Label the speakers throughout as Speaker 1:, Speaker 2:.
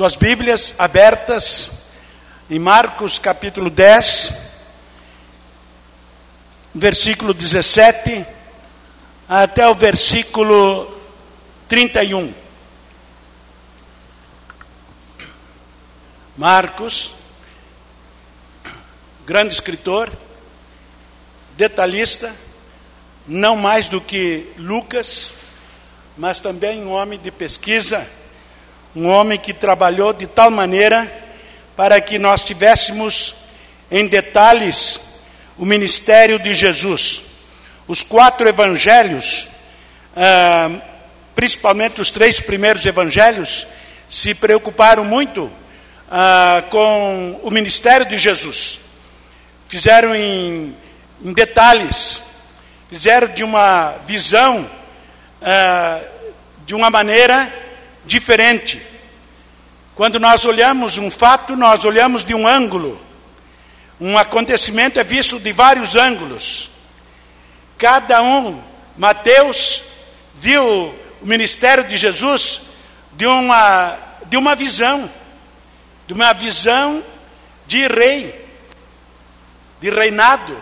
Speaker 1: suas Bíblias abertas em Marcos capítulo 10, versículo 17 até o versículo 31. Marcos, grande escritor, detalhista, não mais do que Lucas, mas também um homem de pesquisa, um homem que trabalhou de tal maneira para que nós tivéssemos em detalhes o ministério de Jesus. Os quatro evangelhos, ah, principalmente os três primeiros evangelhos, se preocuparam muito ah, com o ministério de Jesus. Fizeram em, detalhes, fizeram de uma visão ah, de uma maneira diferente. Quando nós olhamos um fato, nós olhamos de um ângulo. Um acontecimento é visto de vários ângulos. Cada um, Mateus viu o ministério de Jesus de uma, de uma visão de uma visão de rei, de reinado.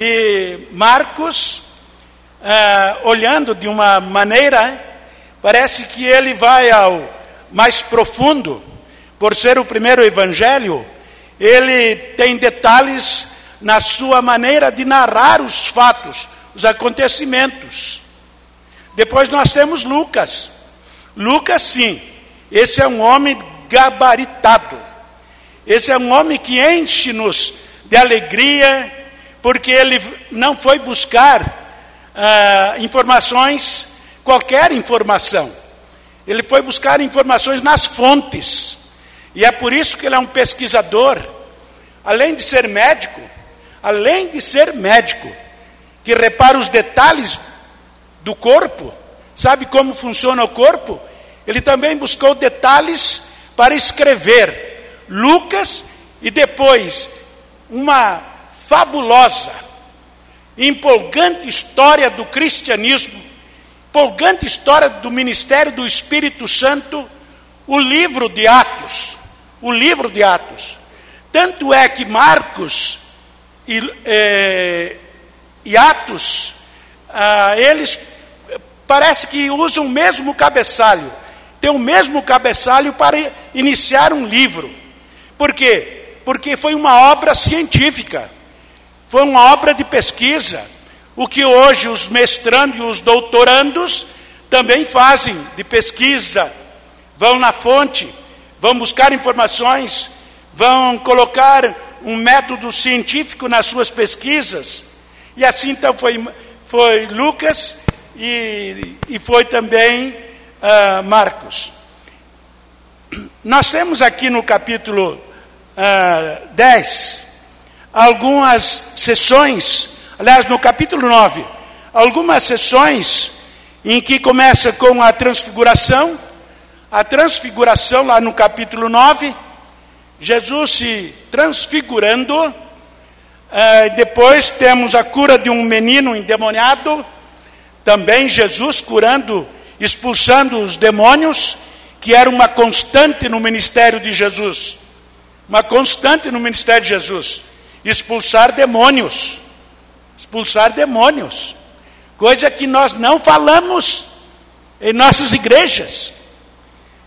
Speaker 1: E Marcos, ah, olhando de uma maneira, parece que ele vai ao mais profundo, por ser o primeiro evangelho, ele tem detalhes na sua maneira de narrar os fatos, os acontecimentos. Depois nós temos Lucas. Lucas, sim, esse é um homem gabaritado. Esse é um homem que enche-nos de alegria, porque ele não foi buscar ah, informações, qualquer informação. Ele foi buscar informações nas fontes. E é por isso que ele é um pesquisador. Além de ser médico, além de ser médico, que repara os detalhes do corpo, sabe como funciona o corpo? Ele também buscou detalhes para escrever Lucas e depois uma fabulosa, empolgante história do cristianismo, empolgante história do ministério do Espírito Santo, o livro de Atos. O livro de Atos. Tanto é que Marcos e, eh, e Atos, ah, eles parece que usam o mesmo cabeçalho tem o mesmo cabeçalho para iniciar um livro. Por quê? Porque foi uma obra científica, foi uma obra de pesquisa. O que hoje os mestrandos e os doutorandos também fazem de pesquisa. Vão na fonte, vão buscar informações, vão colocar um método científico nas suas pesquisas. E assim então foi, foi Lucas e, e foi também uh, Marcos. Nós temos aqui no capítulo uh, ah, 10 algumas sessões, aliás, no capítulo 9, algumas sessões em que começa com a transfiguração, a transfiguração lá no capítulo 9, Jesus se transfigurando, uh, depois temos a cura de um menino endemoniado, também Jesus curando expulsando os demônios, que era uma constante no ministério de Jesus. Uma constante no ministério de Jesus. Expulsar demônios. Expulsar demônios. Coisa que nós não falamos em nossas igrejas.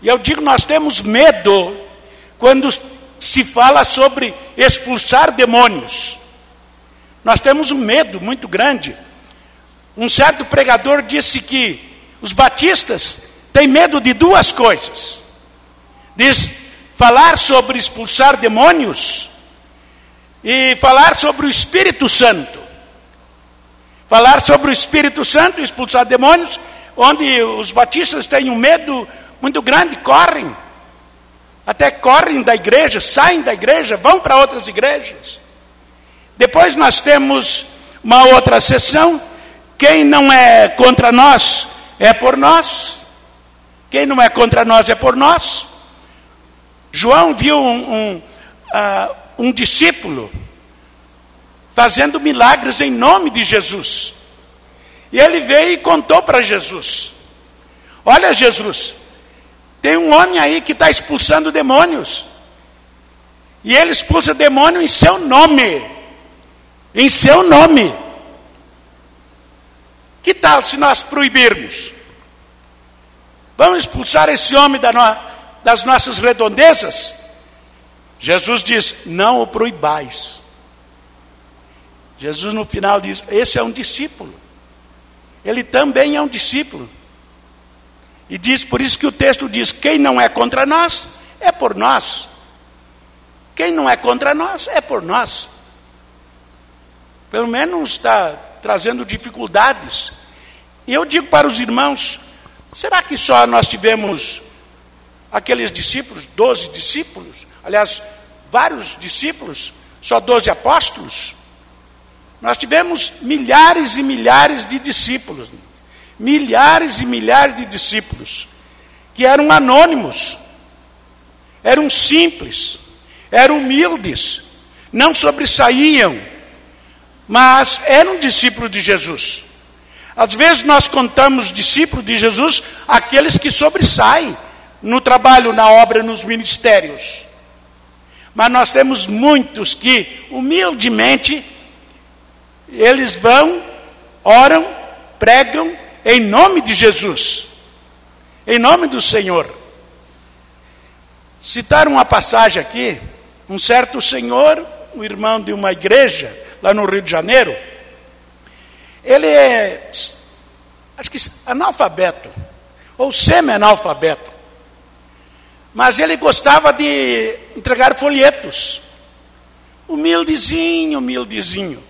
Speaker 1: E eu digo, nós temos medo quando se fala sobre expulsar demônios. Nós temos um medo muito grande. Um certo pregador disse que os batistas têm medo de duas coisas: diz falar sobre expulsar demônios e falar sobre o Espírito Santo. Falar sobre o Espírito Santo expulsar demônios, onde os batistas têm um medo muito grande, correm, até correm da igreja, saem da igreja, vão para outras igrejas. Depois nós temos uma outra sessão, quem não é contra nós é por nós. Quem não é contra nós é por nós. João viu um, um, uh, um discípulo fazendo milagres em nome de Jesus. E ele veio e contou para Jesus: Olha, Jesus, Tem um homem aí que está expulsando demônios. E ele expulsa demônio em seu nome. Em seu nome. Que tal se nós proibirmos? Vamos expulsar esse homem da no, das nossas redondezas? Jesus diz: não o proibais. Jesus no final diz: esse é um discípulo. Ele também é um discípulo. E diz, por isso que o texto diz: quem não é contra nós, é por nós. Quem não é contra nós, é por nós. Pelo menos está trazendo dificuldades. E eu digo para os irmãos: será que só nós tivemos aqueles discípulos, doze discípulos? Aliás, vários discípulos, só doze apóstolos? Nós tivemos milhares e milhares de discípulos, milhares e milhares de discípulos, que eram anônimos, eram simples, eram humildes, não sobressaíam, mas eram discípulos de Jesus. Às vezes nós contamos discípulos de Jesus aqueles que sobressaem no trabalho, na obra, nos ministérios. Mas nós temos muitos que, humildemente, eles vão, oram, pregam em nome de Jesus, em nome do Senhor. Citar uma passagem aqui, um certo senhor, um irmão de uma igreja, lá no Rio de Janeiro, ele é, acho que analfabeto, ou semi-analfabeto, mas ele gostava de entregar folhetos, humildezinho, humildezinho.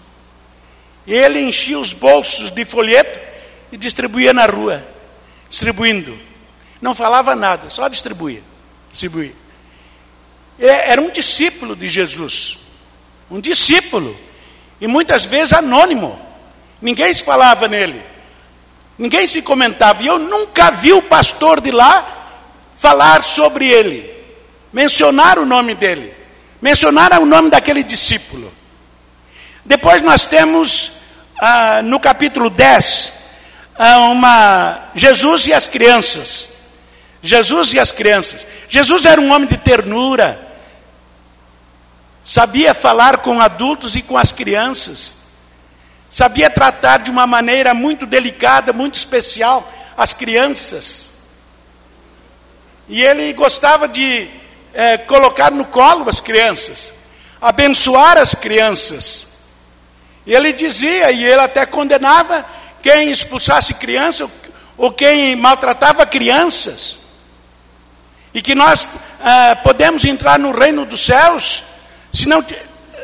Speaker 1: Ele enchia os bolsos de folheto e distribuía na rua, distribuindo. Não falava nada, só distribuía, distribuía. Era um discípulo de Jesus, um discípulo, e muitas vezes anônimo. Ninguém se falava nele, ninguém se comentava. E eu nunca vi o pastor de lá falar sobre ele, mencionar o nome dele, mencionar o nome daquele discípulo. Depois nós temos ah, no capítulo 10 ah, uma Jesus e as crianças. Jesus e as crianças. Jesus era um homem de ternura, sabia falar com adultos e com as crianças, sabia tratar de uma maneira muito delicada, muito especial as crianças. E ele gostava de é, colocar no colo as crianças, abençoar as crianças. E ele dizia, e ele até condenava quem expulsasse criança ou quem maltratava crianças. E que nós ah, podemos entrar no reino dos céus se não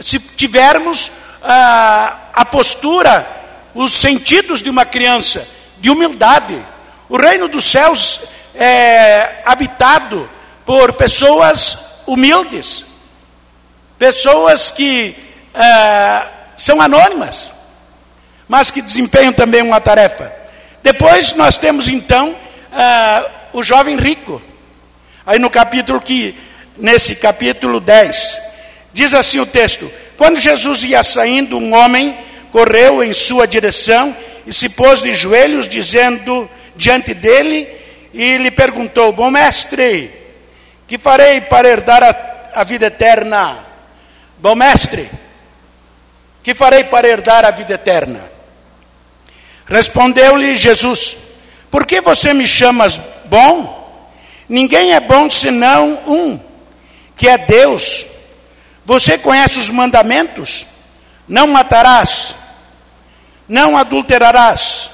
Speaker 1: se tivermos ah, a postura, os sentidos de uma criança, de humildade. O reino dos céus é habitado por pessoas humildes, pessoas que ah, são anônimas, mas que desempenham também uma tarefa. Depois nós temos então ah, o jovem rico. Aí no capítulo que, nesse capítulo 10, diz assim o texto: Quando Jesus ia saindo, um homem correu em sua direção e se pôs de joelhos, dizendo diante dele, e lhe perguntou: Bom mestre, que farei para herdar a, a vida eterna? Bom mestre, que farei para herdar a vida eterna? Respondeu-lhe Jesus: Por que você me chamas bom? Ninguém é bom senão um, que é Deus. Você conhece os mandamentos? Não matarás, não adulterarás,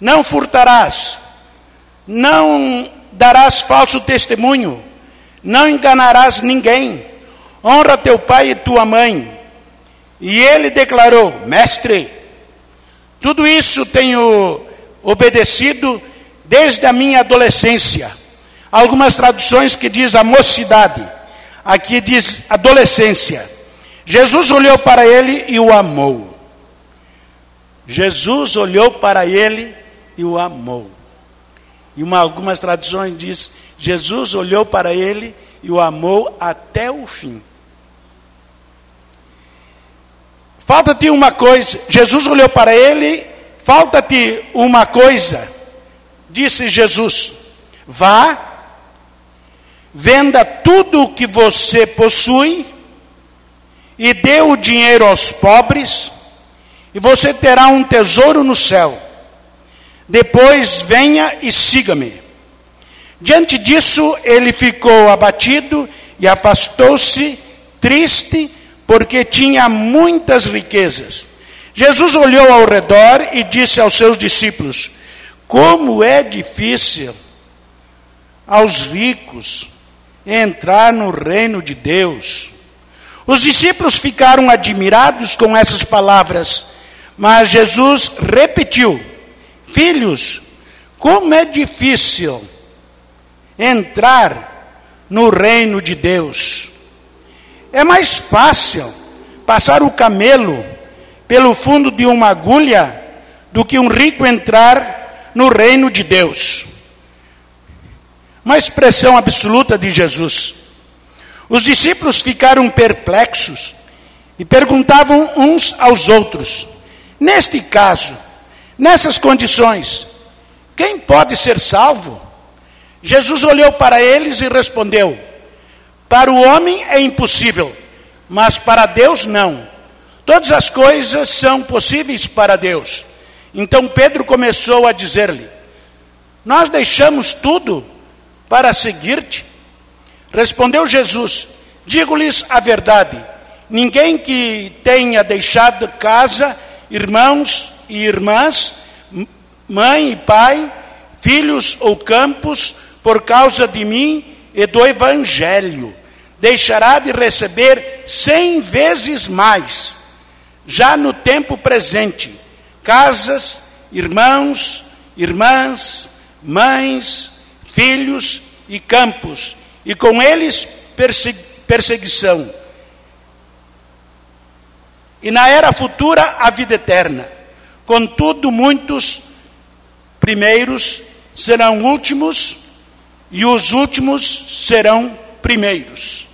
Speaker 1: não furtarás, não darás falso testemunho, não enganarás ninguém, honra teu pai e tua mãe. E ele declarou: Mestre, tudo isso tenho obedecido desde a minha adolescência. Algumas traduções que diz a mocidade, aqui diz adolescência. Jesus olhou para ele e o amou. Jesus olhou para ele e o amou. E uma, algumas traduções diz: Jesus olhou para ele e o amou até o fim. Falta-te uma coisa. Jesus olhou para ele, falta-te uma coisa. Disse Jesus: Vá, venda tudo o que você possui e dê o dinheiro aos pobres, e você terá um tesouro no céu. Depois venha e siga-me. Diante disso, ele ficou abatido e afastou-se, triste, porque tinha muitas riquezas. Jesus olhou ao redor e disse aos seus discípulos: Como é difícil aos ricos entrar no reino de Deus. Os discípulos ficaram admirados com essas palavras, mas Jesus repetiu: Filhos, como é difícil entrar no reino de Deus. É mais fácil passar o camelo pelo fundo de uma agulha do que um rico entrar no reino de Deus. Uma expressão absoluta de Jesus. Os discípulos ficaram perplexos e perguntavam uns aos outros: Neste caso, nessas condições, quem pode ser salvo? Jesus olhou para eles e respondeu: Para o homem é impossível, mas para Deus não. Todas as coisas são possíveis para Deus. Então Pedro começou a dizer-lhe: Nós deixamos tudo para seguir-te? Respondeu Jesus: Digo-lhes a verdade: ninguém que tenha deixado casa, irmãos e irmãs, mãe e pai, filhos ou campos, por causa de mim e do Evangelho, deixará de receber cem vezes mais, já no tempo presente, casas, irmãos, irmãs, mães, filhos e campos, e com eles perseguição. E na era futura a vida eterna. Contudo, muitos primeiros serão últimos e os últimos serão primeiros.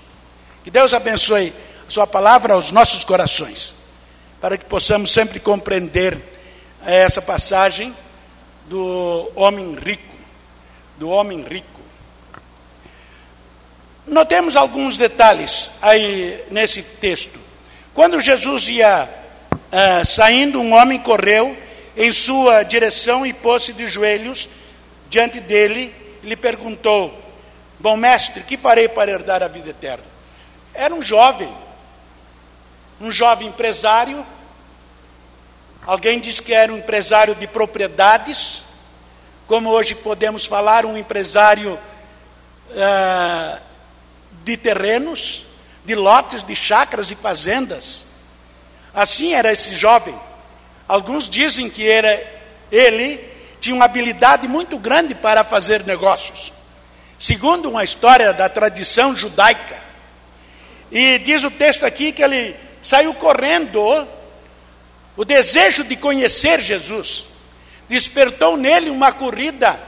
Speaker 1: Que Deus abençoe a Sua palavra aos nossos corações, para que possamos sempre compreender essa passagem do homem rico do homem rico. Notemos alguns detalhes aí nesse texto. Quando Jesus ia uh, saindo, um homem correu em sua direção e pôs-se de joelhos diante dele e lhe perguntou: Bom mestre, que farei para herdar a vida eterna? Era um jovem, um jovem empresário. Alguém diz que era um empresário de propriedades como hoje podemos falar, um empresário uh, de terrenos, de lotes, de chacras e fazendas. Assim era esse jovem. Alguns dizem que era ele tinha uma habilidade muito grande para fazer negócios. Segundo uma história da tradição judaica. E diz o texto aqui que ele saiu correndo o desejo de conhecer Jesus despertou nele uma corrida.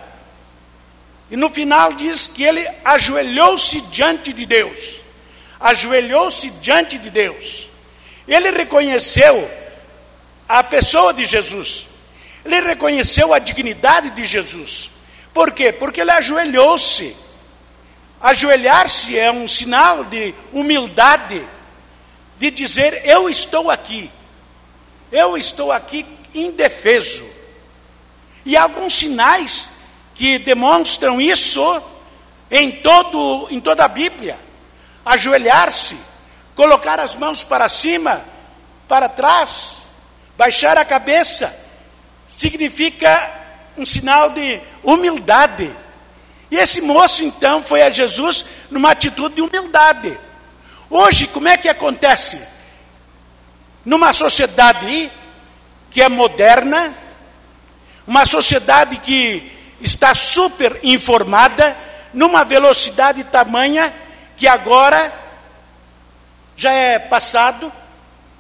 Speaker 1: E no final diz que ele ajoelhou-se diante de Deus. Ajoelhou-se diante de Deus. Ele reconheceu a pessoa de Jesus. Ele reconheceu a dignidade de Jesus. Por quê? Porque ele ajoelhou-se. Ajoelhar-se é um sinal de humildade, de dizer: Eu estou aqui, eu estou aqui indefeso, e há alguns sinais que demonstram isso em, todo, em toda a Bíblia. Ajoelhar-se, colocar as mãos para cima, para trás, baixar a cabeça, significa um sinal de humildade. E esse moço então foi a Jesus numa atitude de humildade. Hoje, como é que acontece? Numa sociedade que é moderna, uma sociedade que está super informada, numa velocidade tamanha que agora já é passado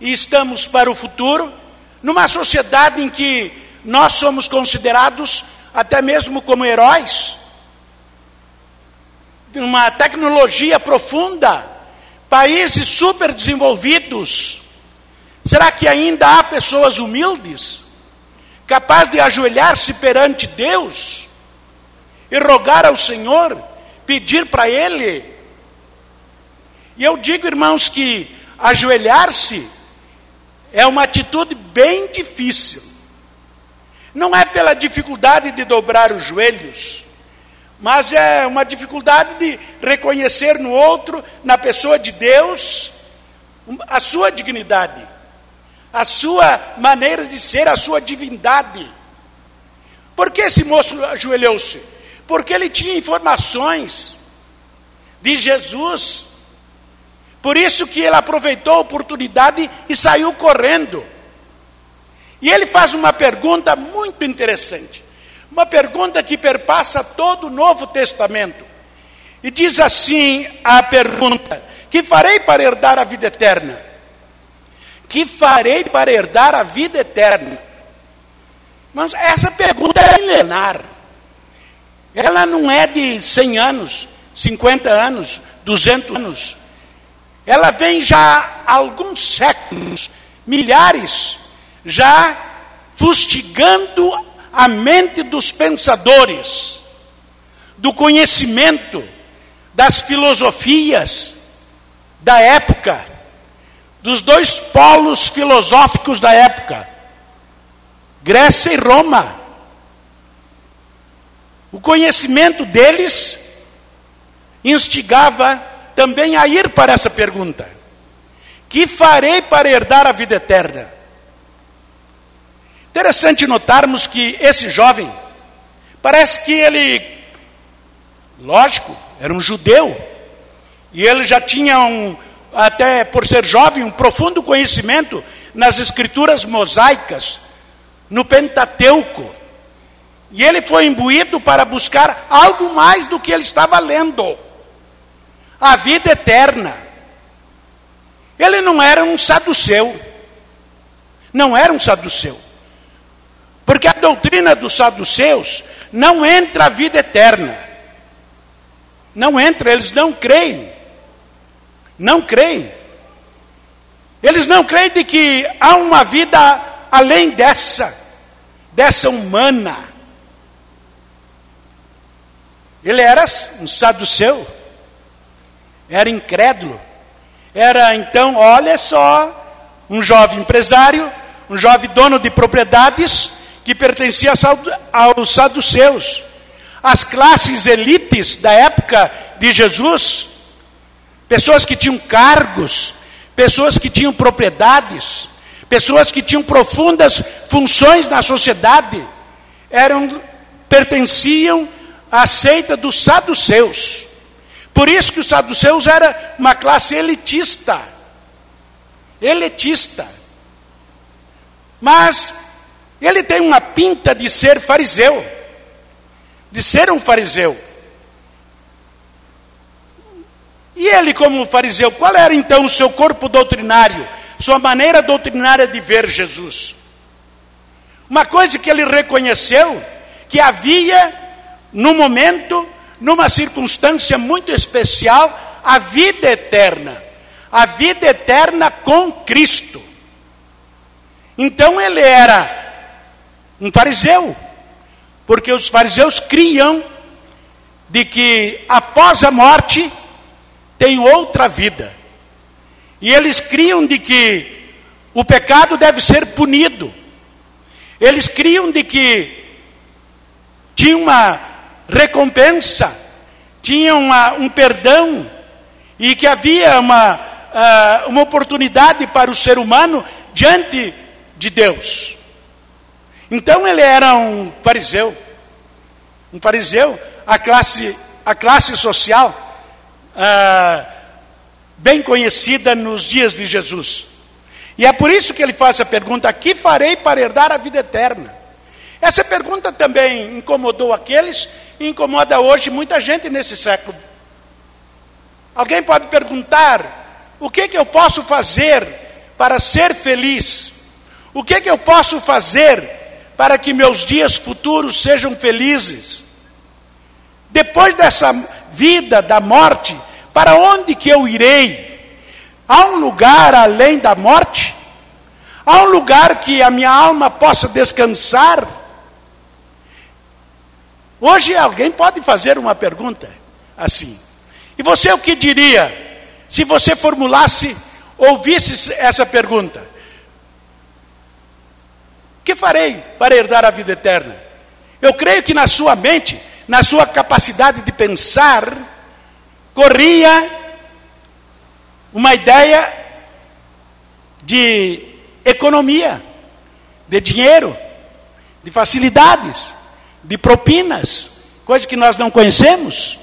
Speaker 1: e estamos para o futuro, numa sociedade em que nós somos considerados até mesmo como heróis, uma tecnologia profunda, países super desenvolvidos. Será que ainda há pessoas humildes? capaz de ajoelhar-se perante Deus e rogar ao Senhor pedir para ele. E eu digo, irmãos, que ajoelhar-se é uma atitude bem difícil. Não é pela dificuldade de dobrar os joelhos, mas é uma dificuldade de reconhecer no outro, na pessoa de Deus, a sua dignidade, a sua maneira de ser, a sua divindade. Por que esse moço ajoelhou-se? Porque ele tinha informações de Jesus. Por isso que ele aproveitou a oportunidade e saiu correndo. E ele faz uma pergunta muito interessante. Uma pergunta que perpassa todo o Novo Testamento. E diz assim a pergunta: Que farei para herdar a vida eterna? Que farei para herdar a vida eterna? Mas essa pergunta é milenar. Ela não é de 100 anos, 50 anos, 200 anos. Ela vem já há alguns séculos, milhares, já fustigando a mente dos pensadores, do conhecimento, das filosofias da época, dos dois polos filosóficos da época, Grécia e Roma. O conhecimento deles instigava também a ir para essa pergunta: Que farei para herdar a vida eterna? Interessante notarmos que esse jovem, parece que ele, lógico, era um judeu, e ele já tinha um, até por ser jovem, um profundo conhecimento nas escrituras mosaicas, no Pentateuco. E ele foi imbuído para buscar algo mais do que ele estava lendo a vida eterna. Ele não era um saduceu. Não era um saduceu. Porque a doutrina dos saduceus não entra a vida eterna. Não entra, eles não creem. Não creem. Eles não creem de que há uma vida além dessa, dessa humana. Ele era um saduceu, era incrédulo, era então, olha só, um jovem empresário, um jovem dono de propriedades, que pertencia aos saduceus, as classes elites da época de Jesus, pessoas que tinham cargos, pessoas que tinham propriedades, pessoas que tinham profundas funções na sociedade, eram pertenciam à seita dos saduceus. Por isso que os saduceus era uma classe elitista. Elitista. Mas ele tem uma pinta de ser fariseu, de ser um fariseu. E ele, como fariseu, qual era então o seu corpo doutrinário, sua maneira doutrinária de ver Jesus? Uma coisa que ele reconheceu, que havia, no momento, numa circunstância muito especial, a vida eterna. A vida eterna com Cristo. Então ele era um fariseu, porque os fariseus criam de que após a morte tem outra vida. E eles criam de que o pecado deve ser punido. Eles criam de que tinha uma recompensa, tinha uma, um perdão, e que havia uma, uh, uma oportunidade para o ser humano diante de Deus. Então ele era um fariseu, um fariseu, a classe, a classe social ah, bem conhecida nos dias de Jesus. E é por isso que ele faz a pergunta: que farei para herdar a vida eterna? Essa pergunta também incomodou aqueles e incomoda hoje muita gente nesse século. Alguém pode perguntar: o que, que eu posso fazer para ser feliz? O que, que eu posso fazer para que meus dias futuros sejam felizes. Depois dessa vida da morte, para onde que eu irei? Há um lugar além da morte? Há um lugar que a minha alma possa descansar? Hoje alguém pode fazer uma pergunta: assim. E você o que diria se você formulasse, ouvisse essa pergunta? Que farei para herdar a vida eterna? Eu creio que na sua mente, na sua capacidade de pensar, corria uma ideia de economia, de dinheiro, de facilidades, de propinas, coisas que nós não conhecemos.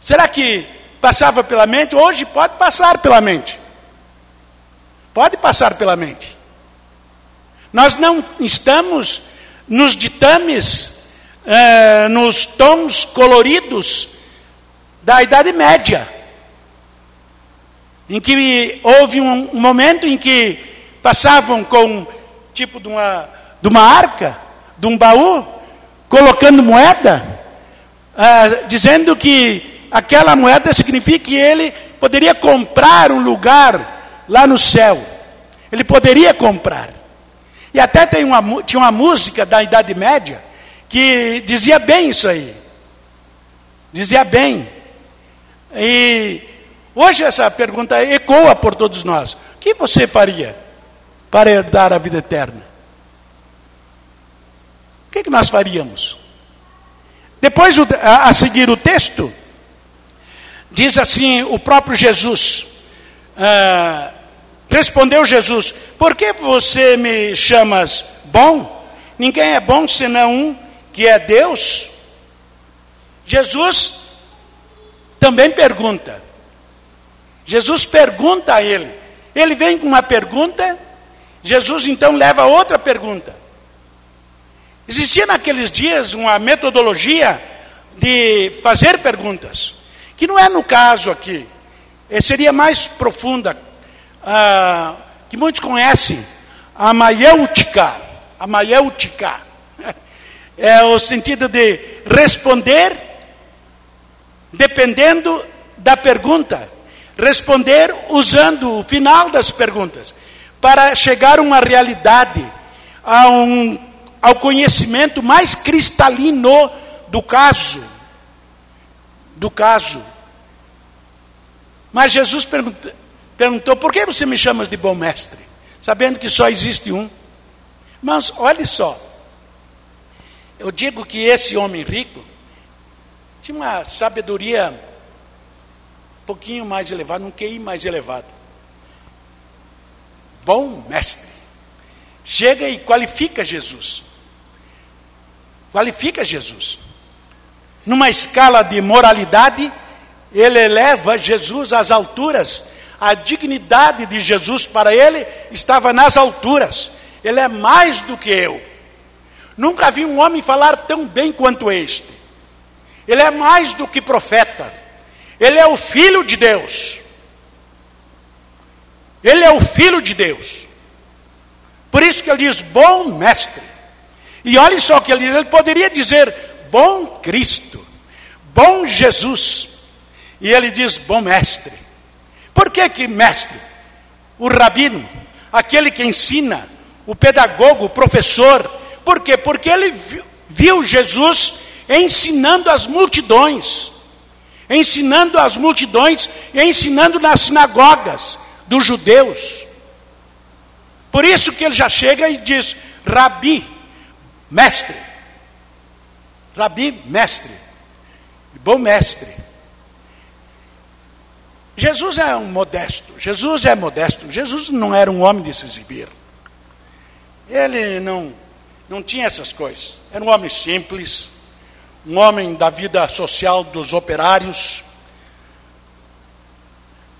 Speaker 1: Será que passava pela mente? Hoje pode passar pela mente. Pode passar pela mente. Nós não estamos nos ditames, eh, nos tons coloridos da Idade Média, em que houve um, momento em que passavam com tipo de uma, de uma arca, de um baú, colocando moeda, ah, dizendo que aquela moeda significa que ele poderia comprar um lugar lá no céu. Ele poderia comprar. E até tem uma, tinha uma música da Idade Média que dizia bem isso aí. Dizia bem. E hoje essa pergunta ecoa por todos nós. O que você faria para herdar a vida eterna? O que, que nós faríamos? Depois, a seguir o texto, diz assim o próprio Jesus. Ah, respondeu Jesus: Por que você me chamas bom? Ninguém é bom senão um que é Deus. Jesus também pergunta. Jesus pergunta a ele. Ele vem com uma pergunta, Jesus então leva outra pergunta. Existia naqueles dias uma metodologia de fazer perguntas, que não é no caso aqui, seria mais profunda, ah, que muitos conhecem, a maiêutica, a maiêutica, é o sentido de responder dependendo da pergunta, responder usando o final das perguntas, para chegar a uma realidade, a um ao conhecimento mais cristalino do caso. Do caso. Mas Jesus perguntou, perguntou: por que você me chamas de bom mestre? Sabendo que só existe um. Mas olhe só. Eu digo que esse homem rico tinha uma sabedoria um pouquinho mais elevada, um QI mais elevado. Bom mestre. Chega e qualifica Jesus qualifica Jesus. Numa escala de moralidade, ele eleva Jesus às alturas. A dignidade de Jesus para ele estava nas alturas. Ele é mais do que eu. Nunca vi um homem falar tão bem quanto este. Ele é mais do que profeta. Ele é o filho de Deus. Ele é o filho de Deus. Por isso que ele diz: bom mestre. E olhe só o que ele diz: ele poderia dizer bom Cristo, bom Jesus. E ele diz bom mestre. Por que que mestre? O rabino, aquele que ensina, o pedagogo, o professor. Por quê? Porque ele viu Jesus ensinando as multidões, ensinando as multidões, ensinando nas sinagogas dos judeus. Por isso que ele já chega e diz: Rabi, mestre. Rabi, mestre. Bom mestre. Jesus é um modesto. Jesus é modesto. Jesus não era um homem de se exibir. Ele não, não tinha essas coisas. Era um homem simples, um homem da vida social dos operários.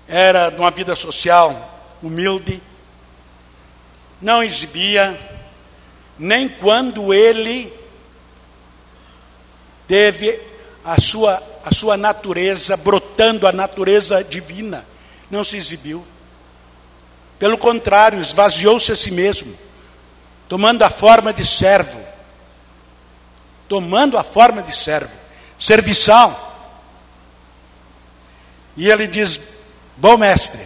Speaker 1: Era de uma vida social humilde. Não exibia nem quando ele teve a sua, a sua natureza, brotando a natureza divina, não se exibiu. Pelo contrário, esvaziou-se a si mesmo, tomando a forma de servo. Tomando a forma de servo, serviçal. E ele diz: Bom mestre.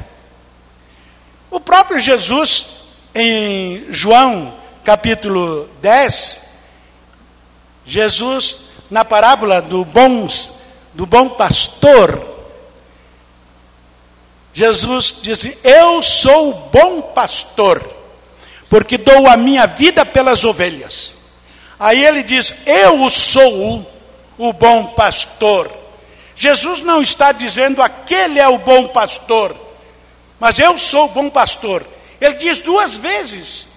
Speaker 1: O próprio Jesus, em João capítulo 10, Jesus, na parábola do bons, do bom pastor, Jesus disse: Eu sou o bom pastor, porque dou a minha vida pelas ovelhas. Aí ele diz: Eu sou o bom pastor. Jesus não está dizendo aquele é o bom pastor, mas eu sou o bom pastor. Ele diz duas vezes,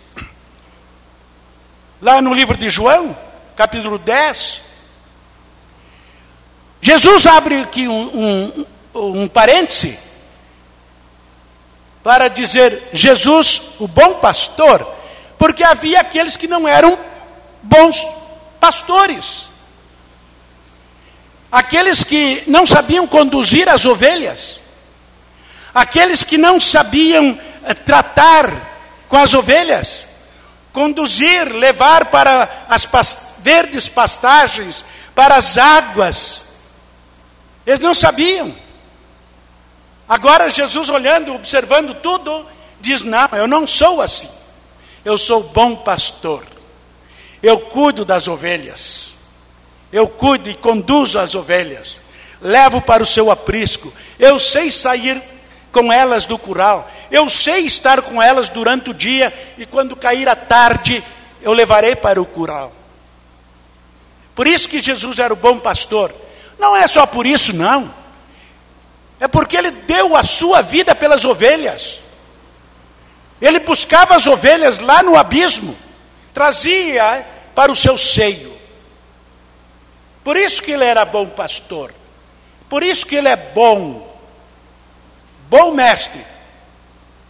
Speaker 1: lá no livro de João, capítulo 10. Jesus abre aqui um, um, um parêntese para dizer Jesus, o bom pastor, porque havia aqueles que não eram bons pastores. Aqueles que não sabiam conduzir as ovelhas, aqueles que não sabiam eh, tratar com as ovelhas, conduzir, levar para as pas verdes pastagens, para as águas. Eles não sabiam. Agora Jesus olhando, observando tudo, diz: Não, eu não sou assim. Eu sou bom pastor. Eu cuido das ovelhas. Eu cuido e conduzo as ovelhas. Levo para o seu aprisco. Eu sei sair com elas do curral. Eu sei estar com elas durante o dia e quando cair a tarde, eu levarei para o curral. Por isso que Jesus era o bom pastor. Não é só por isso, não. É porque ele deu a sua vida pelas ovelhas. Ele buscava as ovelhas lá no abismo, trazia para o seu seio. Por isso que ele era bom pastor. Por isso que ele é bom. Bom mestre.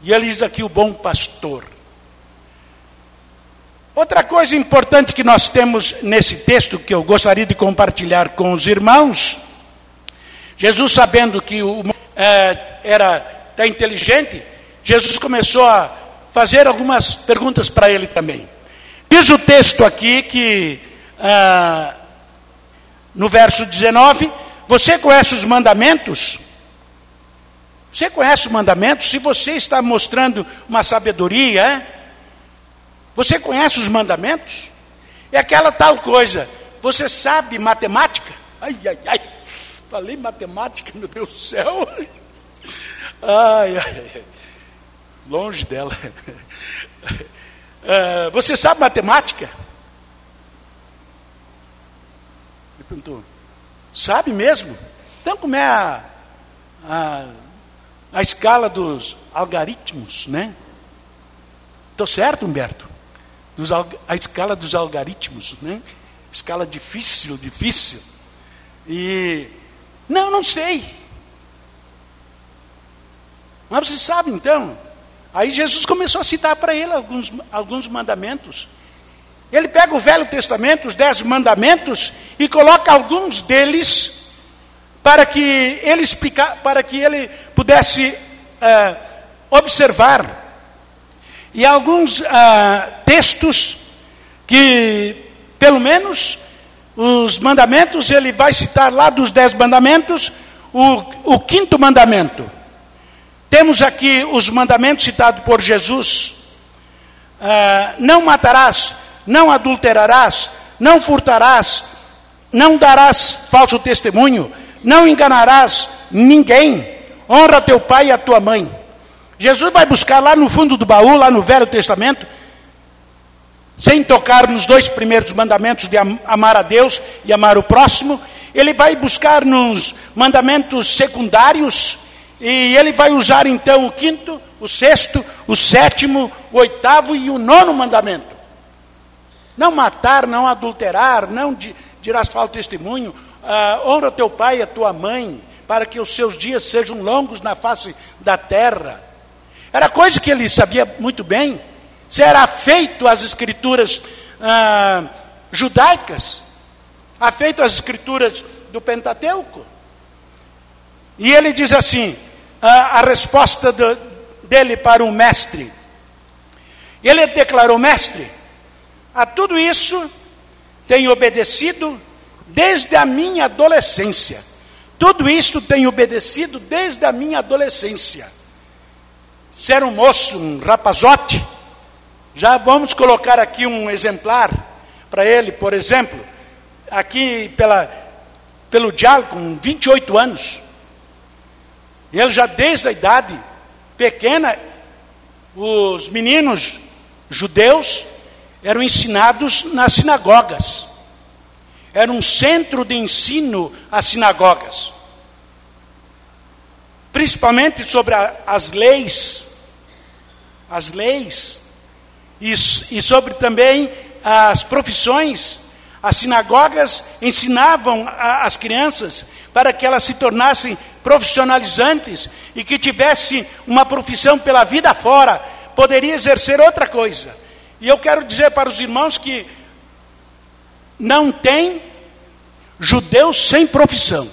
Speaker 1: E ele diz aqui o bom pastor. Outra coisa importante que nós temos nesse texto que eu gostaria de compartilhar com os irmãos Jesus, sabendo que o é, era tá inteligente, Jesus começou a fazer algumas perguntas para ele também. Diz o texto aqui que, ah, no verso 19, você conhece os mandamentos? Você conhece os mandamentos? Se você está mostrando uma sabedoria, é? Você conhece os mandamentos? É aquela tal coisa. Você sabe matemática? Ai, ai, ai. Falei matemática, meu Deus do céu. Ai, ai. Longe dela. Uh, você sabe matemática? Ele perguntou. Sabe mesmo? Então como é a, a, a escala dos algoritmos, né? Estou certo, Humberto? Dos, a escala dos algoritmos, né? Escala difícil, difícil. E não, não sei. Mas você sabe então? Aí Jesus começou a citar para ele alguns, alguns mandamentos. Ele pega o Velho Testamento, os dez mandamentos, e coloca alguns deles para que ele explicar, para que ele pudesse uh, observar. E alguns uh, textos que, pelo menos, os mandamentos, ele vai citar lá dos dez mandamentos, o, o quinto mandamento. Temos aqui os mandamentos citados por Jesus: ah, não matarás, não adulterarás, não furtarás, não darás falso testemunho, não enganarás ninguém, honra teu pai e a tua mãe. Jesus vai buscar lá no fundo do baú, lá no Velho Testamento, sem tocar nos dois primeiros mandamentos de amar a Deus e amar o próximo, ele vai buscar nos mandamentos secundários e ele vai usar então o quinto, o sexto, o sétimo, o oitavo e o nono mandamento. Não matar, não adulterar, não dirás falso testemunho, uh, honra teu pai e a tua mãe, para que os seus dias sejam longos na face da terra. Era coisa que ele sabia muito bem será feito as escrituras ah, judaicas, afeito as escrituras do Pentateuco. E ele diz assim: a, a resposta do, dele para o mestre. Ele declarou: Mestre, a tudo isso tenho obedecido desde a minha adolescência. Tudo isto tenho obedecido desde a minha adolescência. Ser um moço, um rapazote, já vamos colocar aqui um exemplar para ele, por exemplo, aqui pela pelo diálogo com 28 anos. Ele já desde a idade pequena, os meninos judeus eram ensinados nas sinagogas. Era um centro de ensino às sinagogas. Principalmente sobre a, as leis, as leis, e, e sobre também as profissões. As sinagogas ensinavam as crianças para que elas se tornassem profissionalizantes e que tivessem uma profissão pela vida fora, poderia exercer outra coisa. E eu quero dizer para os irmãos que não tem judeu sem profissão.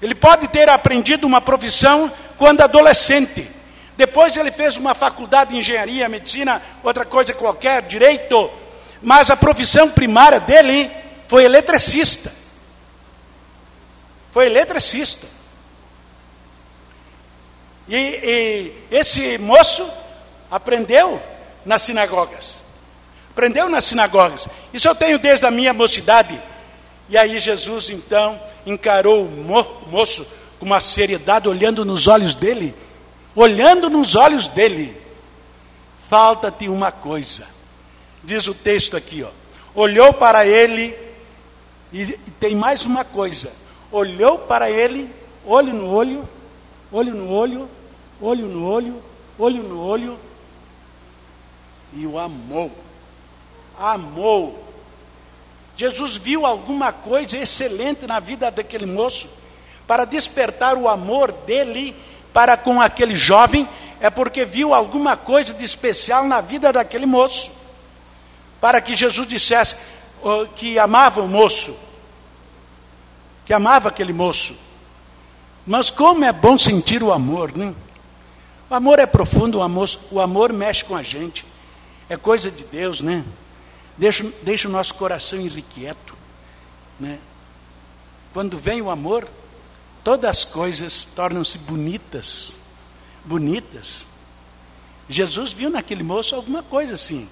Speaker 1: Ele pode ter aprendido uma profissão quando adolescente. Depois ele fez uma faculdade de engenharia, medicina, outra coisa qualquer, direito. Mas a profissão primária dele foi eletricista. Foi eletricista. E, e esse moço aprendeu nas sinagogas. Aprendeu nas sinagogas. Isso eu tenho desde a minha mocidade. E aí Jesus então encarou o moço com uma seriedade, olhando nos olhos dele, olhando nos olhos dele. Falta-te uma coisa. Diz o texto aqui, ó. Olhou para ele e, tem mais uma coisa. Olhou para ele, olho no olho, olho no olho, olho no olho, olho no olho, e o amou. Amou. Jesus viu alguma coisa excelente na vida daquele moço para despertar o amor dele para com aquele jovem, é porque viu alguma coisa de especial na vida daquele moço. Para que Jesus dissesse que amava o moço, que amava aquele moço. Mas como é bom sentir o amor, né? O amor é profundo, o amor, o amor mexe com a gente. É coisa de Deus, né? Deixa, deixa o nosso coração irrequieto, né? Quando vem o amor, todas as coisas tornam-se bonitas, bonitas. Jesus viu naquele moço alguma coisa assim.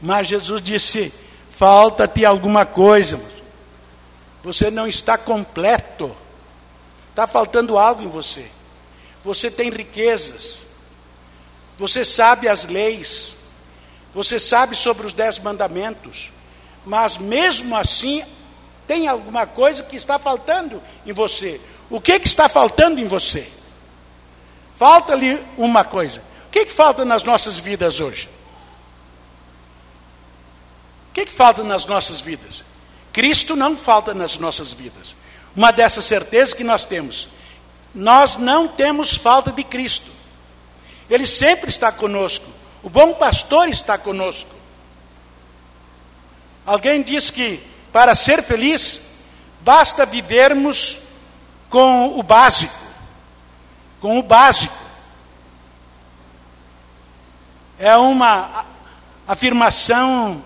Speaker 1: Mas Jesus disse: falta-te alguma coisa, você não está completo, está faltando algo em você. Você tem riquezas, você sabe as leis, você sabe sobre os dez mandamentos, mas mesmo assim tem alguma coisa que está faltando em você. O que, que está faltando em você? Falta-lhe uma coisa. O que, que falta nas nossas vidas hoje? O que, que falta nas nossas vidas? Cristo não falta nas nossas vidas. Uma dessas certezas que nós temos. Nós não temos falta de Cristo. Ele sempre está conosco. O bom pastor está conosco. Alguém diz que para ser feliz basta vivermos com o básico. Com o básico. É uma afirmação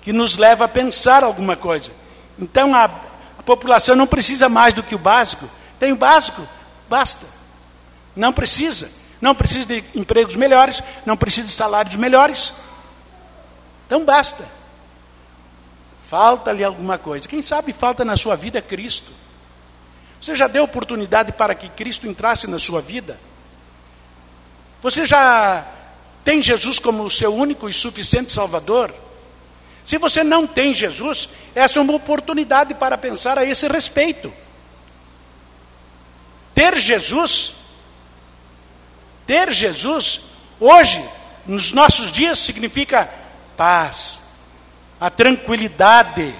Speaker 1: que nos leva a pensar alguma coisa. Então a, a população não precisa mais do que o básico. Tem o básico, basta. Não precisa. Não precisa de empregos melhores, não precisa de salários melhores. Então basta. Falta-lhe alguma coisa. Quem sabe falta na sua vida Cristo. Você já deu oportunidade para que Cristo entrasse na sua vida? Você já tem Jesus como seu único e suficiente Salvador? Se você não tem Jesus, essa é uma oportunidade para pensar a esse respeito. Ter Jesus ter Jesus, hoje, nos nossos dias, significa paz, a tranquilidade,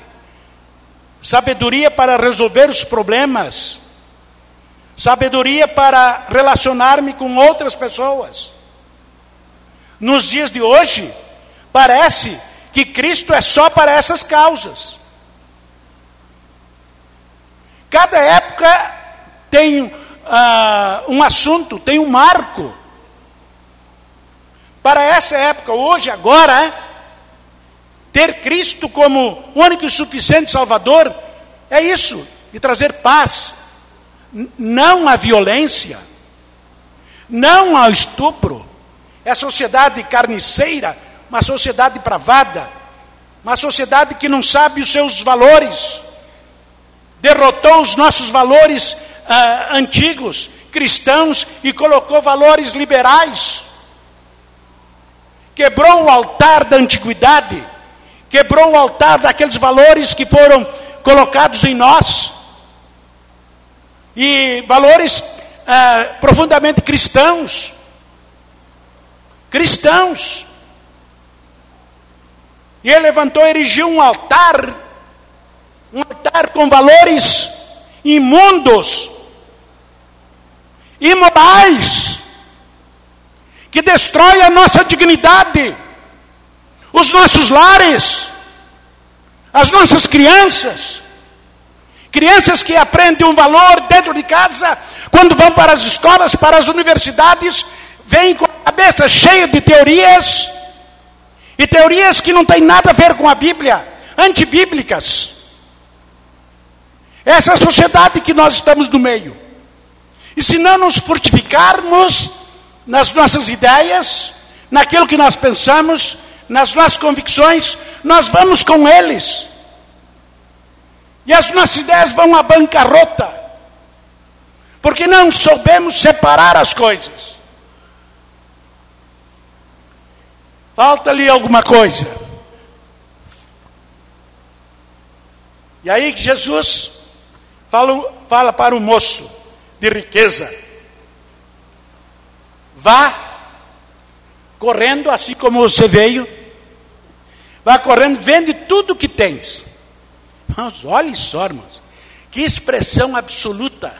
Speaker 1: sabedoria para resolver os problemas, sabedoria para relacionar-me com outras pessoas. Nos dias de hoje, parece que Cristo é só para essas causas. Cada época tem uh, um assunto, tem um marco. Para essa época, hoje, agora, ter Cristo como único e suficiente Salvador, é isso, de trazer paz, não a violência, não ao estupro. É a sociedade carniceira, uma sociedade pravada, uma sociedade que não sabe os seus valores, derrotou os nossos valores ah, antigos, cristãos, e colocou valores liberais. Quebrou o altar da antiguidade, quebrou o altar daqueles valores que foram colocados em nós, e valores ah, profundamente cristãos. Cristãos. E ele levantou erigiu um altar, um altar com valores imundos, imorais, que destrói a nossa dignidade, os nossos lares, as nossas crianças. Crianças que aprendem um valor dentro de casa, quando vão para as escolas, para as universidades, vêm com a cabeça cheia de teorias, e teorias que não têm nada a ver com a Bíblia, antibíblicas. Essa é a sociedade que nós estamos no meio. E se não nos fortificarmos nas nossas ideias, naquilo que nós pensamos, nas nossas convicções, nós vamos com eles. E as nossas ideias vão à bancarrota. Porque não soubemos separar as coisas. Falta ali alguma coisa. E aí Jesus fala, fala para o moço de riqueza: vá correndo, assim como você veio, vá correndo, vende tudo que tens. Irmãos, olhem só, irmãos, que expressão absoluta.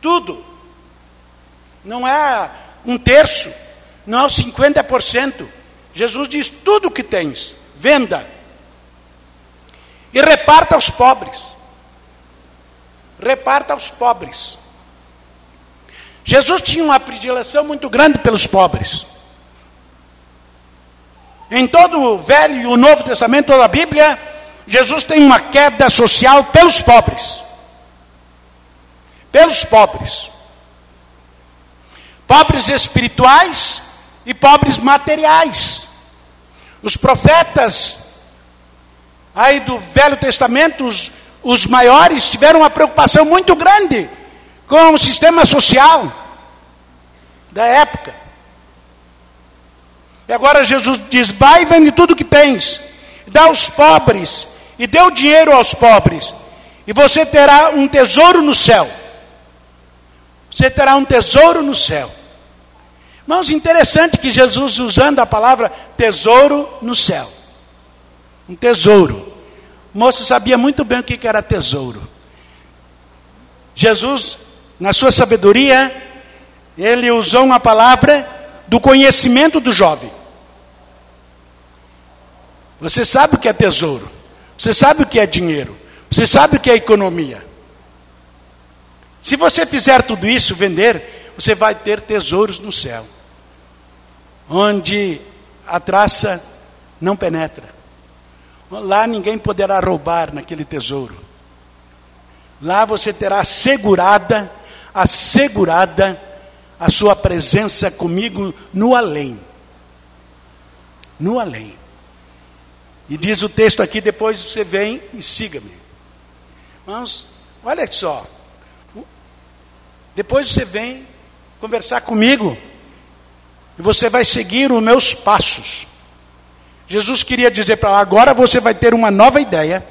Speaker 1: Tudo. Não é um terço, não é 50%. Jesus diz: tudo que tens, venda. E reparta aos pobres reparta aos pobres. Jesus tinha uma predileção muito grande pelos pobres. Em todo o Velho e o Novo Testamento, toda a Bíblia, Jesus tem uma queda social pelos pobres. Pelos pobres. Pobres espirituais e pobres materiais. Os profetas aí do Velho Testamento, os, os maiores tiveram uma preocupação muito grande com o sistema social da época. E agora Jesus diz: vai e vende tudo que tens, dá aos pobres, e dê o dinheiro aos pobres, e você terá um tesouro no céu. Você terá um tesouro no céu. Irmãos, interessante que Jesus usando a palavra tesouro no céu. Um tesouro. O moço sabia muito bem o que era tesouro. Jesus, na sua sabedoria, ele usou uma palavra do conhecimento do jovem. Você sabe o que é tesouro. Você sabe o que é dinheiro. Você sabe o que é economia. Se você fizer tudo isso, vender, você vai ter tesouros no céu, onde a traça não penetra. Lá ninguém poderá roubar naquele tesouro. Lá você terá assegurada, assegurada a sua presença comigo no além. No além. E diz o texto aqui, depois você vem e siga-me. Irmãos, olha só. Depois você vem conversar comigo. E você vai seguir os meus passos. Jesus queria dizer para ela: agora você vai ter uma nova ideia,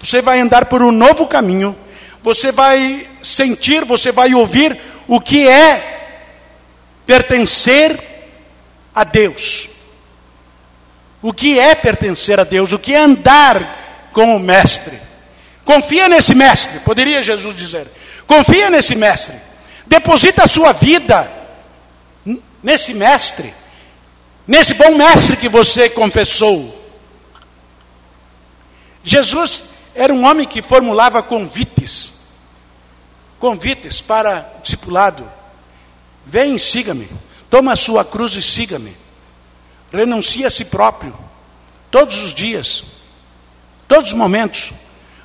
Speaker 1: você vai andar por um novo caminho, você vai sentir, você vai ouvir o que é pertencer a Deus. O que é pertencer a Deus? O que é andar com o Mestre? Confia nesse Mestre, poderia Jesus dizer. Confia nesse Mestre. Deposita a sua vida nesse Mestre nesse bom mestre que você confessou. Jesus era um homem que formulava convites, convites para discipulado. Vem, siga-me. Toma a sua cruz e siga-me. Renuncia a si próprio, todos os dias, todos os momentos.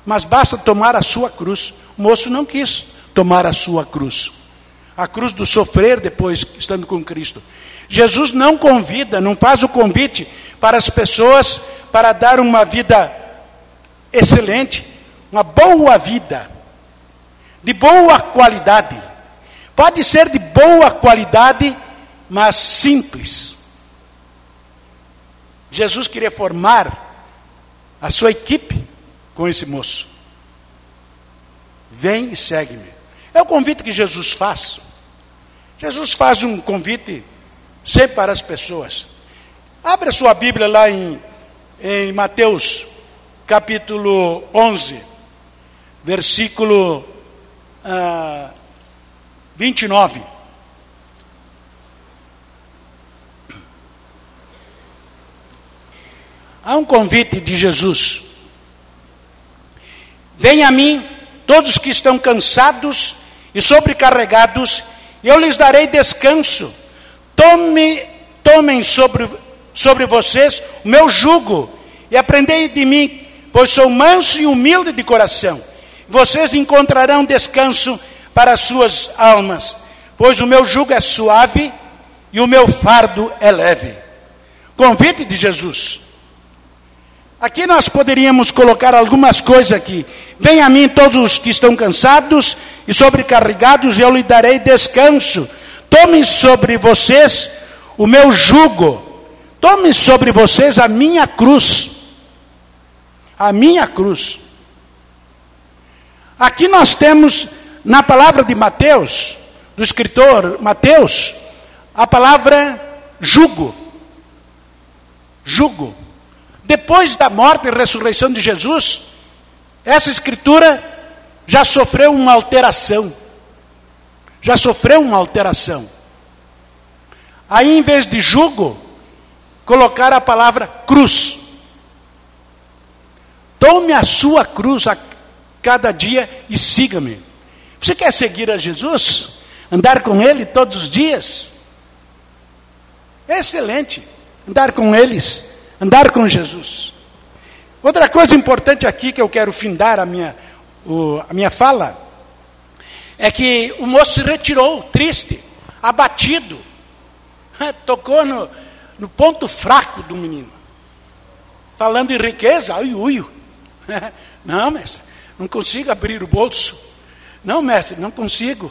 Speaker 1: Mas basta tomar a sua cruz. O moço não quis tomar a sua cruz. A cruz do sofrer depois, estando com Cristo. Jesus não convida, não faz o convite para as pessoas para dar uma vida excelente, uma boa vida, de boa qualidade. Pode ser de boa qualidade, mas simples. Jesus queria formar a sua equipe com esse moço. Vem e segue-me. É o convite que Jesus faz. Jesus faz um convite sempre para as pessoas. Abra sua Bíblia lá em, em Mateus, capítulo 11, versículo ah, 29. Há um convite de Jesus. Venha a mim, todos que estão cansados e sobrecarregados, eu lhes darei descanso. Tome, tomem sobre, sobre vocês o meu jugo e aprendei de mim, pois sou manso e humilde de coração. Vocês encontrarão descanso para as suas almas, pois o meu jugo é suave e o meu fardo é leve. Convite de Jesus. Aqui nós poderíamos colocar algumas coisas aqui. Venha a mim todos os que estão cansados e sobrecarregados, e eu lhe darei descanso. Tomem sobre vocês o meu jugo. Tomem sobre vocês a minha cruz. A minha cruz. Aqui nós temos na palavra de Mateus, do escritor Mateus, a palavra jugo. Jugo. Depois da morte e ressurreição de Jesus, essa escritura já sofreu uma alteração. Já sofreu uma alteração. Aí, em vez de jugo, colocar a palavra cruz. Tome a sua cruz a cada dia e siga-me. Você quer seguir a Jesus? Andar com Ele todos os dias? É excelente. Andar com eles andar com Jesus. Outra coisa importante aqui que eu quero findar a minha, o, a minha fala é que o moço se retirou, triste, abatido, tocou no, no ponto fraco do menino. Falando em riqueza, ai, uio. Não, mestre, não consigo abrir o bolso. Não, mestre, não consigo.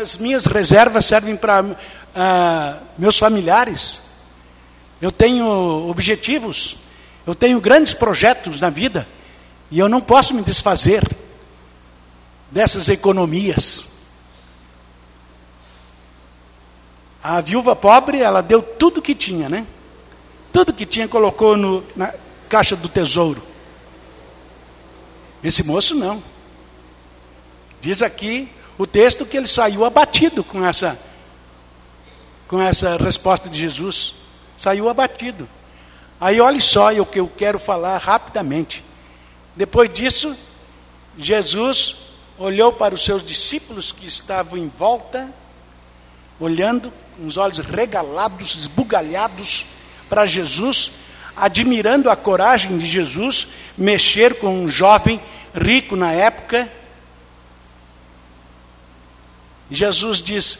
Speaker 1: As minhas reservas servem para uh, meus familiares. Eu tenho objetivos, eu tenho grandes projetos na vida, e eu não posso me desfazer dessas economias. A viúva pobre, ela deu tudo que tinha, né? Tudo que tinha colocou no, na caixa do tesouro. Esse moço não. Diz aqui o texto que ele saiu abatido com essa com essa resposta de Jesus saiu abatido. Aí olhe só o que eu quero falar rapidamente. Depois disso, Jesus olhou para os seus discípulos que estavam em volta, olhando, com os olhos regalados, esbugalhados para Jesus, admirando a coragem de Jesus mexer com um jovem rico na época. Jesus diz: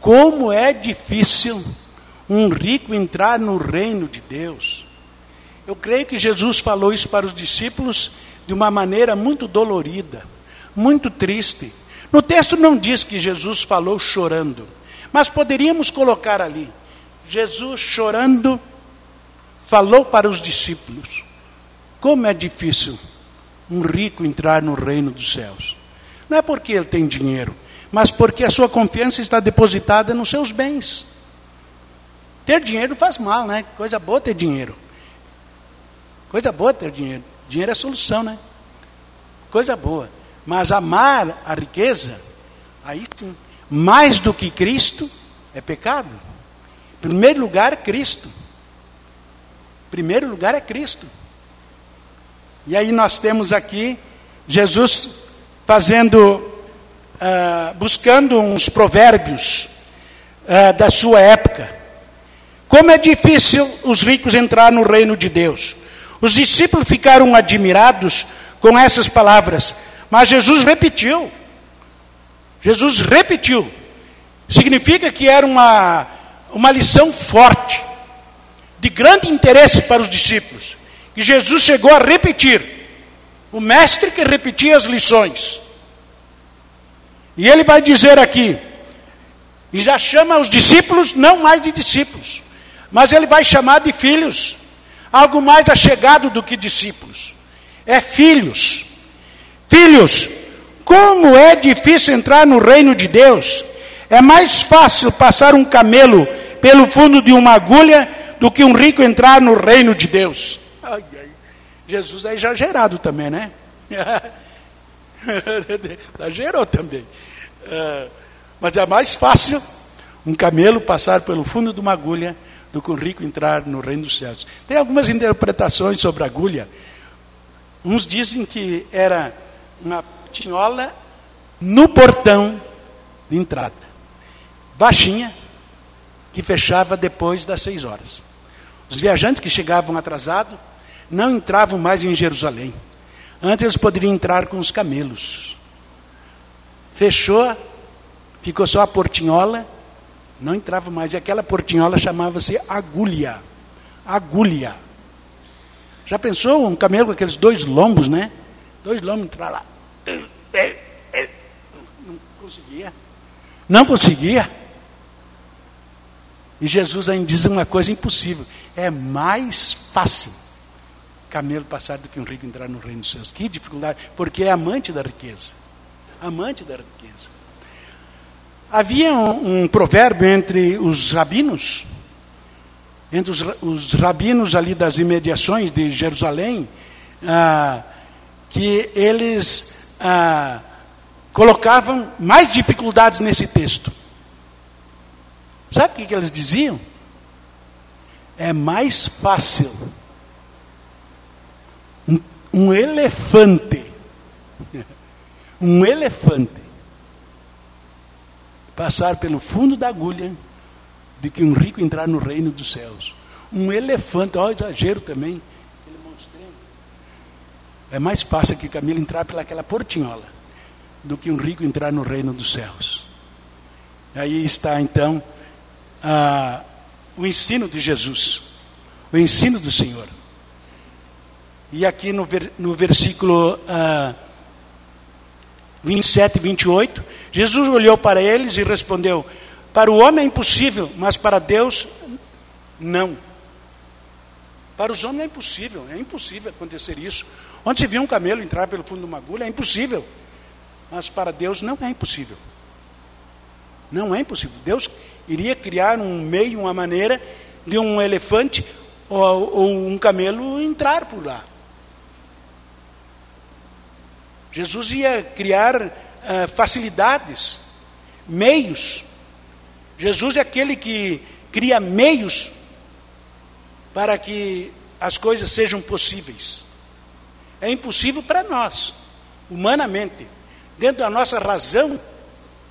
Speaker 1: Como é difícil um rico entrar no reino de Deus. Eu creio que Jesus falou isso para os discípulos de uma maneira muito dolorida, muito triste. No texto não diz que Jesus falou chorando, mas poderíamos colocar ali: Jesus chorando falou para os discípulos. Como é difícil um rico entrar no reino dos céus. Não é porque ele tem dinheiro, mas porque a sua confiança está depositada nos seus bens. Ter dinheiro faz mal, né? Coisa boa ter dinheiro. Coisa boa ter dinheiro. Dinheiro é solução, né? Coisa boa. Mas amar a riqueza, aí sim. Mais do que Cristo, é pecado. Em primeiro lugar, Cristo. Em primeiro lugar é Cristo. E aí nós temos aqui Jesus fazendo, uh, buscando uns provérbios uh, da sua época. Como é difícil os ricos entrar no reino de Deus. Os discípulos ficaram admirados com essas palavras, mas Jesus repetiu. Jesus repetiu. Significa que era uma, uma lição forte. de grande interesse para os discípulos, que Jesus chegou a repetir. O mestre que repetia as lições. E ele vai dizer aqui, e já chama os discípulos não mais de discípulos, mas ele vai chamar de filhos, algo mais achegado do que discípulos. É filhos. Filhos, como é difícil entrar no reino de Deus. É mais fácil passar um camelo pelo fundo de uma agulha do que um rico entrar no reino de Deus. Ai, ai. Jesus é exagerado também, né? Exagerou também. Uh, mas é mais fácil um camelo passar pelo fundo de uma agulha do que um rico entrar no reino dos céus. Tem algumas interpretações sobre a agulha. Uns dizem que era uma tinhola no portão de entrada, baixinha, que fechava depois das seis horas. Os viajantes que chegavam atrasados não entravam mais em Jerusalém. Antes eles poderiam entrar com os camelos. Fechou, ficou só a portinhola, não entrava mais. E aquela portinhola chamava-se agulha. Agulha. Já pensou um camelo com aqueles dois lombos, né? Dois lombos entrar lá. Não conseguia. Não conseguia. E Jesus ainda diz uma coisa impossível: é mais fácil camelo passar do que um rico entrar no reino dos céus. Que dificuldade, porque é amante da riqueza. Amante da riqueza. Havia um, um provérbio entre os rabinos, entre os, os, rabinos ali das imediações de Jerusalém, ah, que eles ah, colocavam mais dificuldades nesse texto. Sabe o que, que eles diziam? É mais fácil um, um elefante, um elefante, passar pelo fundo da agulha do que um rico entrar no reino dos céus. Um elefante, olha o exagero também. É mais fácil que Camilo entrar pelaquela portinhola do que um rico entrar no reino dos céus. Aí está então ah, o ensino de Jesus, o ensino do Senhor. E aqui no, no versículo ah, 27 e 28, Jesus olhou para eles e respondeu: Para o homem é impossível, mas para Deus não. Para os homens é impossível, é impossível acontecer isso. Onde se viu um camelo entrar pelo fundo de uma agulha, é impossível. Mas para Deus não é impossível. Não é impossível. Deus iria criar um meio, uma maneira de um elefante ou, ou um camelo entrar por lá. Jesus ia criar uh, facilidades, meios. Jesus é aquele que cria meios para que as coisas sejam possíveis. É impossível para nós, humanamente. Dentro da nossa razão,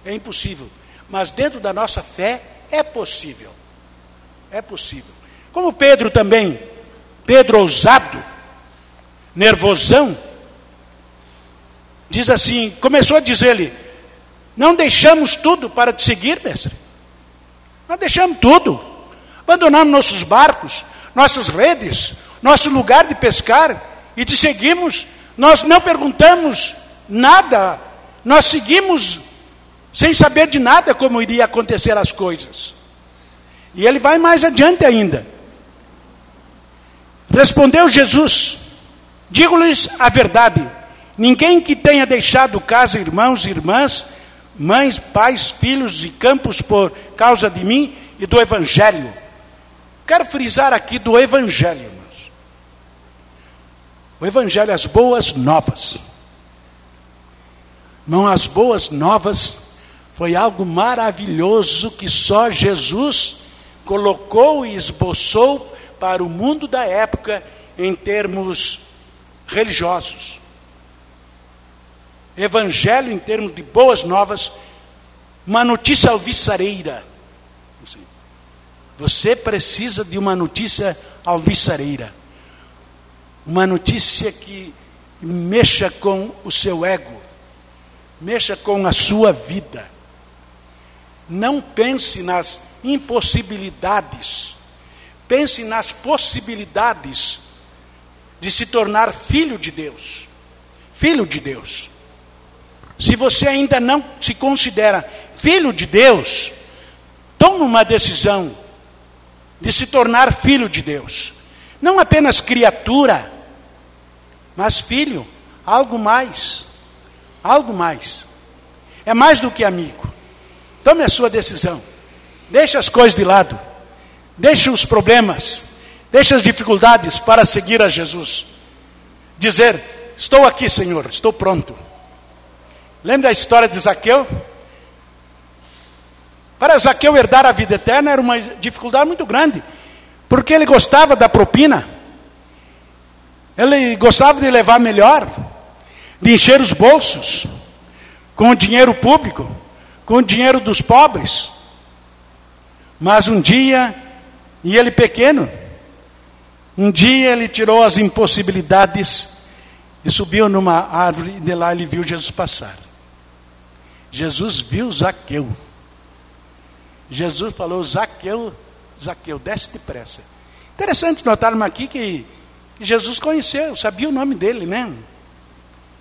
Speaker 1: é impossível. Mas dentro da nossa fé, é possível. É possível. Como Pedro também, Pedro ousado, nervosão, diz assim: começou a dizer-lhe: Não deixamos tudo para te seguir, mestre. Nós deixamos tudo. Abandonamos nossos barcos, nossas redes, nosso lugar de pescar e te seguimos. Nós não perguntamos nada, nós seguimos sem saber de nada como iria acontecer as coisas. E ele vai mais adiante ainda. Respondeu Jesus: Digo-lhes a verdade. Ninguém que tenha deixado casa, irmãos irmãs, mães, pais, filhos e campos por causa de mim e do Evangelho. Quero frisar aqui do Evangelho, irmãos. O Evangelho, as boas novas. Não, as boas novas foi algo maravilhoso que só Jesus colocou e esboçou para o mundo da época em termos religiosos. Evangelho em termos de boas novas, uma notícia alvissareira. Você precisa de uma notícia alvissareira. Uma notícia que mexa com o seu ego, mexa com a sua vida não pense nas impossibilidades. Pense nas possibilidades de se tornar filho de Deus. Filho de Deus. Se você ainda não se considera filho de Deus, tome uma decisão de se tornar filho de Deus. Não apenas criatura, mas filho, algo mais. Algo mais. É mais do que amigo. Tome a sua decisão. Deixe as coisas de lado. Deixe os problemas. Deixe as dificuldades para seguir a Jesus. Dizer: Estou aqui, Senhor, estou pronto. Lembra a história de Zaqueu? Para Zaqueu herdar a vida eterna era uma dificuldade muito grande, porque ele gostava da propina, ele gostava de levar melhor, de encher os bolsos com o dinheiro público, com o dinheiro dos pobres. Mas um dia, e ele pequeno, um dia ele tirou as impossibilidades e subiu numa árvore e de lá ele viu Jesus passar. Jesus viu Zaqueu. Jesus falou: Zaqueu, Zaqueu, desce depressa. Interessante notarmos aqui que Jesus conheceu, sabia o nome dele, né?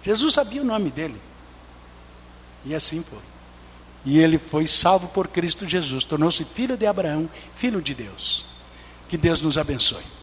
Speaker 1: Jesus sabia o nome dele. E assim foi. E ele foi salvo por Cristo Jesus, tornou-se filho de Abraão, filho de Deus. Que Deus nos abençoe.